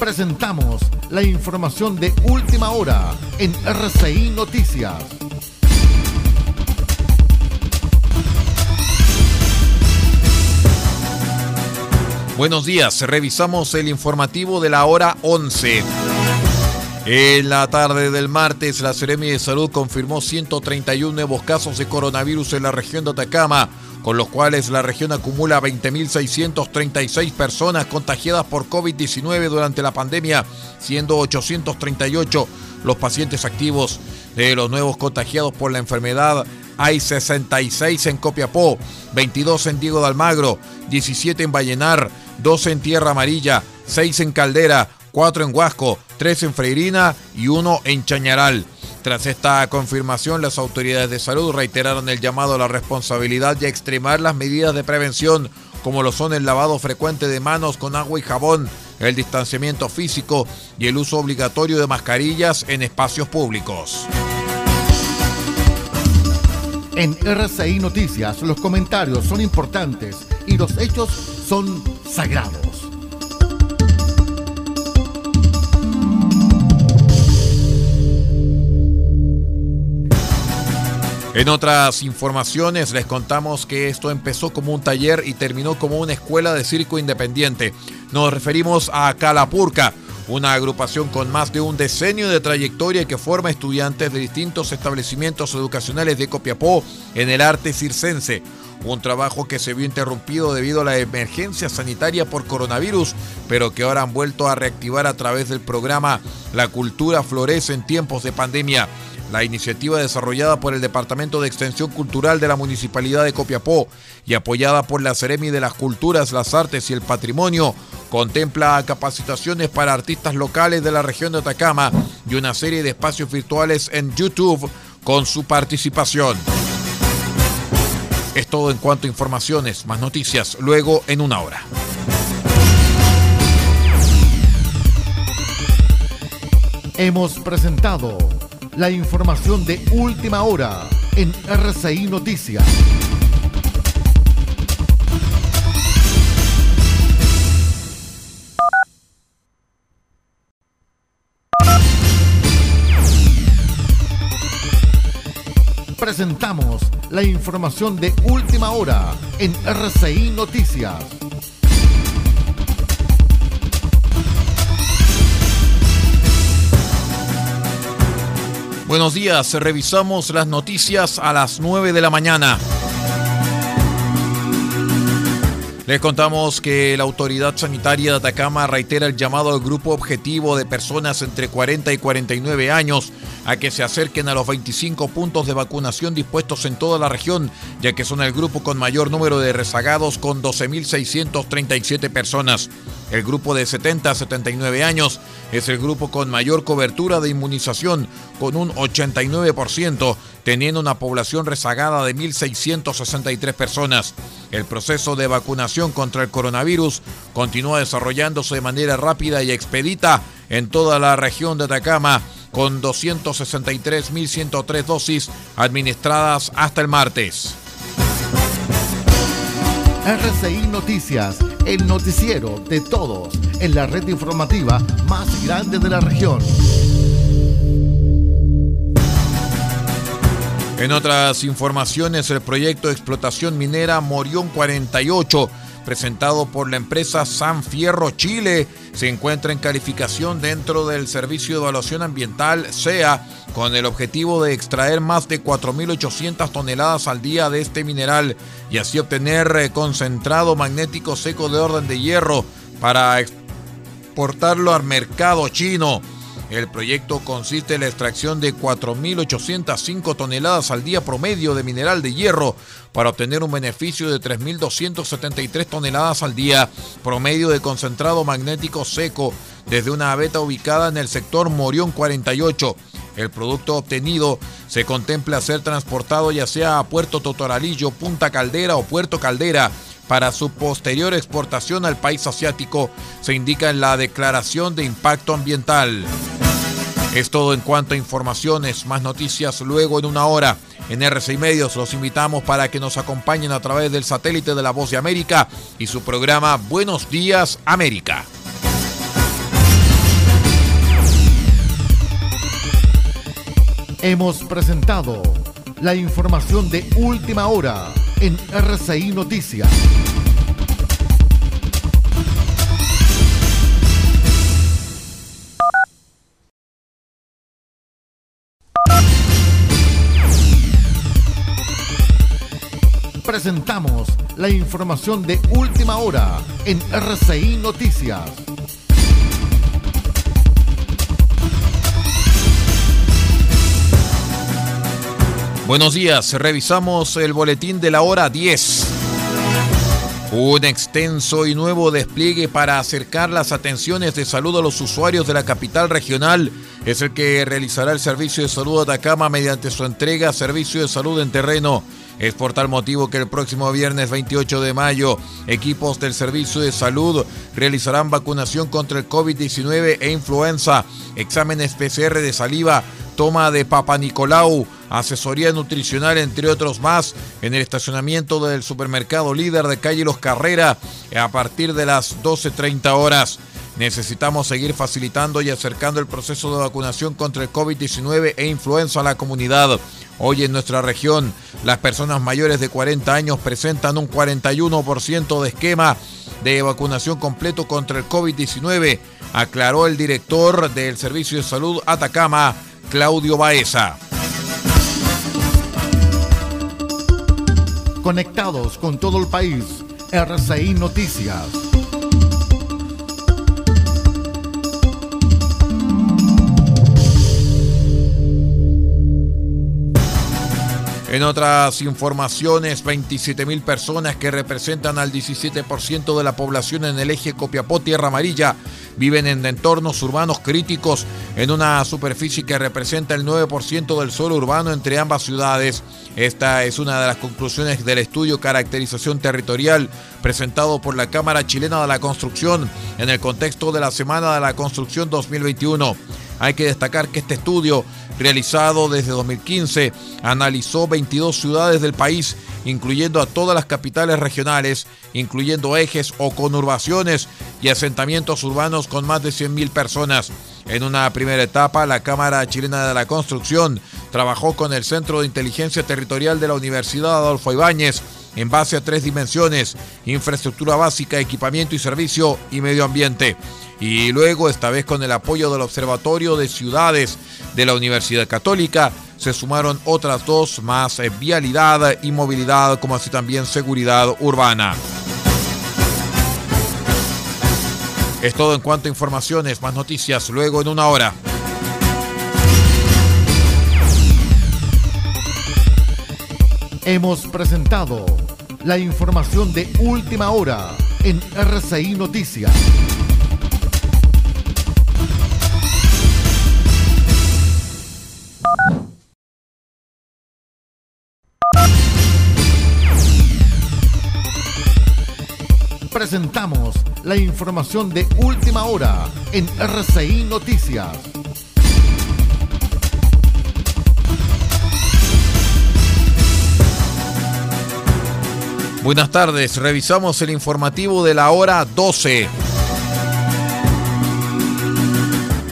Presentamos la información de última hora en RCI Noticias. Buenos días, revisamos el informativo de la hora 11. En la tarde del martes, la Seremi de Salud confirmó 131 nuevos casos de coronavirus en la región de Atacama, con los cuales la región acumula 20.636 personas contagiadas por COVID-19 durante la pandemia, siendo 838 los pacientes activos. De los nuevos contagiados por la enfermedad, hay 66 en Copiapó, 22 en Diego de Almagro, 17 en Vallenar, 12 en Tierra Amarilla, 6 en Caldera, 4 en Huasco, 3 en Freirina y 1 en Chañaral. Tras esta confirmación, las autoridades de salud reiteraron el llamado a la responsabilidad y a extremar las medidas de prevención, como lo son el lavado frecuente de manos con agua y jabón, el distanciamiento físico y el uso obligatorio de mascarillas en espacios públicos. En RCI Noticias los comentarios son importantes y los hechos son sagrados. En otras informaciones les contamos que esto empezó como un taller y terminó como una escuela de circo independiente. Nos referimos a Calapurca, una agrupación con más de un decenio de trayectoria que forma estudiantes de distintos establecimientos educacionales de Copiapó en el arte circense. Un trabajo que se vio interrumpido debido a la emergencia sanitaria por coronavirus, pero que ahora han vuelto a reactivar a través del programa La Cultura Florece en tiempos de pandemia. La iniciativa desarrollada por el Departamento de Extensión Cultural de la Municipalidad de Copiapó y apoyada por la Ceremi de las Culturas, las Artes y el Patrimonio contempla capacitaciones para artistas locales de la región de Atacama y una serie de espacios virtuales en YouTube con su participación. Es todo en cuanto a informaciones, más noticias luego en una hora. Hemos presentado la información de última hora en RCI Noticias. Presentamos la información de última hora en RCI Noticias. Buenos días, revisamos las noticias a las 9 de la mañana. Les contamos que la autoridad sanitaria de Atacama reitera el llamado al grupo objetivo de personas entre 40 y 49 años a que se acerquen a los 25 puntos de vacunación dispuestos en toda la región, ya que son el grupo con mayor número de rezagados con 12.637 personas. El grupo de 70 a 79 años es el grupo con mayor cobertura de inmunización, con un 89%, teniendo una población rezagada de 1.663 personas. El proceso de vacunación contra el coronavirus continúa desarrollándose de manera rápida y expedita en toda la región de Atacama, con 263.103 dosis administradas hasta el martes. RCI Noticias, el noticiero de todos, en la red informativa más grande de la región. En otras informaciones, el proyecto de explotación minera Morión 48 presentado por la empresa San Fierro Chile, se encuentra en calificación dentro del Servicio de Evaluación Ambiental SEA con el objetivo de extraer más de 4.800 toneladas al día de este mineral y así obtener eh, concentrado magnético seco de orden de hierro para exportarlo al mercado chino. El proyecto consiste en la extracción de 4.805 toneladas al día promedio de mineral de hierro para obtener un beneficio de 3.273 toneladas al día promedio de concentrado magnético seco desde una abeta ubicada en el sector Morión 48. El producto obtenido se contempla ser transportado ya sea a Puerto Totoralillo, Punta Caldera o Puerto Caldera para su posterior exportación al país asiático, se indica en la declaración de impacto ambiental. Es todo en cuanto a informaciones, más noticias luego en una hora. En RCI Medios los invitamos para que nos acompañen a través del satélite de la Voz de América y su programa Buenos Días América. Hemos presentado la información de última hora en RCI Noticias. Presentamos la información de última hora en RCI Noticias. Buenos días, revisamos el boletín de la hora 10. Un extenso y nuevo despliegue para acercar las atenciones de salud a los usuarios de la capital regional es el que realizará el Servicio de Salud Atacama mediante su entrega Servicio de Salud en Terreno. Es por tal motivo que el próximo viernes 28 de mayo, equipos del Servicio de Salud realizarán vacunación contra el COVID-19 e influenza, exámenes PCR de saliva, toma de Papa Nicolau, asesoría nutricional, entre otros más, en el estacionamiento del supermercado líder de calle Los Carrera a partir de las 12.30 horas. Necesitamos seguir facilitando y acercando el proceso de vacunación contra el COVID-19 e influenza a la comunidad. Hoy en nuestra región, las personas mayores de 40 años presentan un 41% de esquema de vacunación completo contra el COVID-19, aclaró el director del Servicio de Salud Atacama, Claudio Baeza. Conectados con todo el país, RCI Noticias. En otras informaciones, 27.000 personas que representan al 17% de la población en el eje Copiapó-Tierra Amarilla viven en entornos urbanos críticos en una superficie que representa el 9% del suelo urbano entre ambas ciudades. Esta es una de las conclusiones del estudio Caracterización Territorial presentado por la Cámara Chilena de la Construcción en el contexto de la Semana de la Construcción 2021. Hay que destacar que este estudio, realizado desde 2015, analizó 22 ciudades del país, incluyendo a todas las capitales regionales, incluyendo ejes o conurbaciones y asentamientos urbanos con más de 100.000 personas. En una primera etapa, la Cámara Chilena de la Construcción trabajó con el Centro de Inteligencia Territorial de la Universidad Adolfo Ibáñez en base a tres dimensiones, infraestructura básica, equipamiento y servicio y medio ambiente. Y luego, esta vez con el apoyo del Observatorio de Ciudades de la Universidad Católica, se sumaron otras dos más, eh, vialidad y movilidad, como así también seguridad urbana. Es todo en cuanto a informaciones, más noticias luego en una hora. Hemos presentado la información de última hora en RCI Noticias. Presentamos la información de última hora en RCI Noticias. Buenas tardes, revisamos el informativo de la hora 12.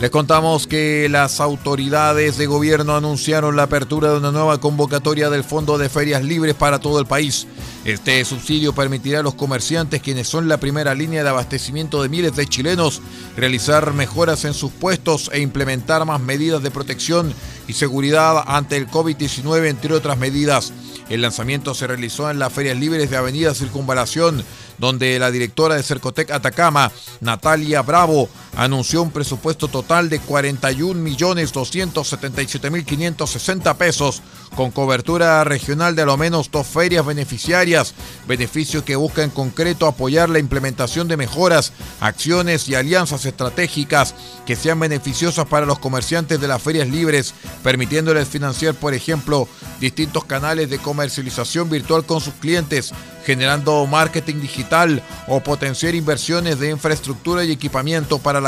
Les contamos que las autoridades de gobierno anunciaron la apertura de una nueva convocatoria del Fondo de Ferias Libres para todo el país. Este subsidio permitirá a los comerciantes, quienes son la primera línea de abastecimiento de miles de chilenos, realizar mejoras en sus puestos e implementar más medidas de protección y seguridad ante el COVID-19, entre otras medidas. El lanzamiento se realizó en las ferias libres de Avenida Circunvalación, donde la directora de Cercotec Atacama, Natalia Bravo, anunció un presupuesto total de 41.277.560 pesos, con cobertura regional de a lo menos dos ferias beneficiarias, beneficio que busca en concreto apoyar la implementación de mejoras, acciones y alianzas estratégicas que sean beneficiosas para los comerciantes de las ferias libres, permitiéndoles financiar, por ejemplo, distintos canales de comercialización virtual con sus clientes, generando marketing digital o potenciar inversiones de infraestructura y equipamiento para la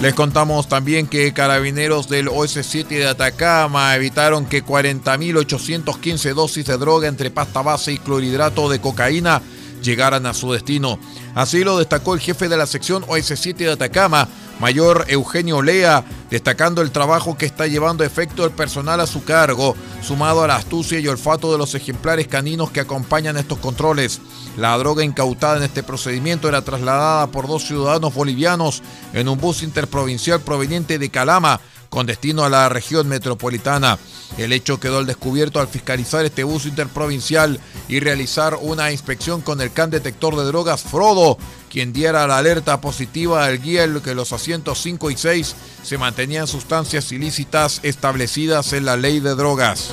Les contamos también que carabineros del OS7 de Atacama evitaron que 40.815 dosis de droga entre pasta base y clorhidrato de cocaína llegaran a su destino. Así lo destacó el jefe de la sección OS7 de Atacama, mayor Eugenio Lea, destacando el trabajo que está llevando efecto el personal a su cargo, sumado a la astucia y olfato de los ejemplares caninos que acompañan estos controles. La droga incautada en este procedimiento era trasladada por dos ciudadanos bolivianos en un bus interprovincial proveniente de Calama con destino a la región metropolitana. El hecho quedó al descubierto al fiscalizar este bus interprovincial y realizar una inspección con el can detector de drogas Frodo, quien diera la alerta positiva al guía en que los asientos 5 y 6 se mantenían sustancias ilícitas establecidas en la ley de drogas.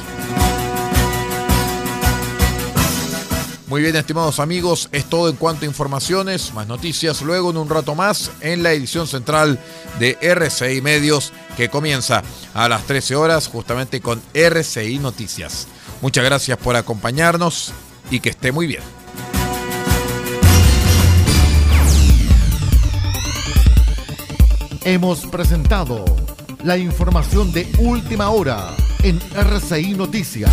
Muy bien, estimados amigos, es todo en cuanto a informaciones, más noticias luego en un rato más en la edición central de RCI Medios que comienza a las 13 horas justamente con RCI Noticias. Muchas gracias por acompañarnos y que esté muy bien. Hemos presentado la información de última hora en RCI Noticias.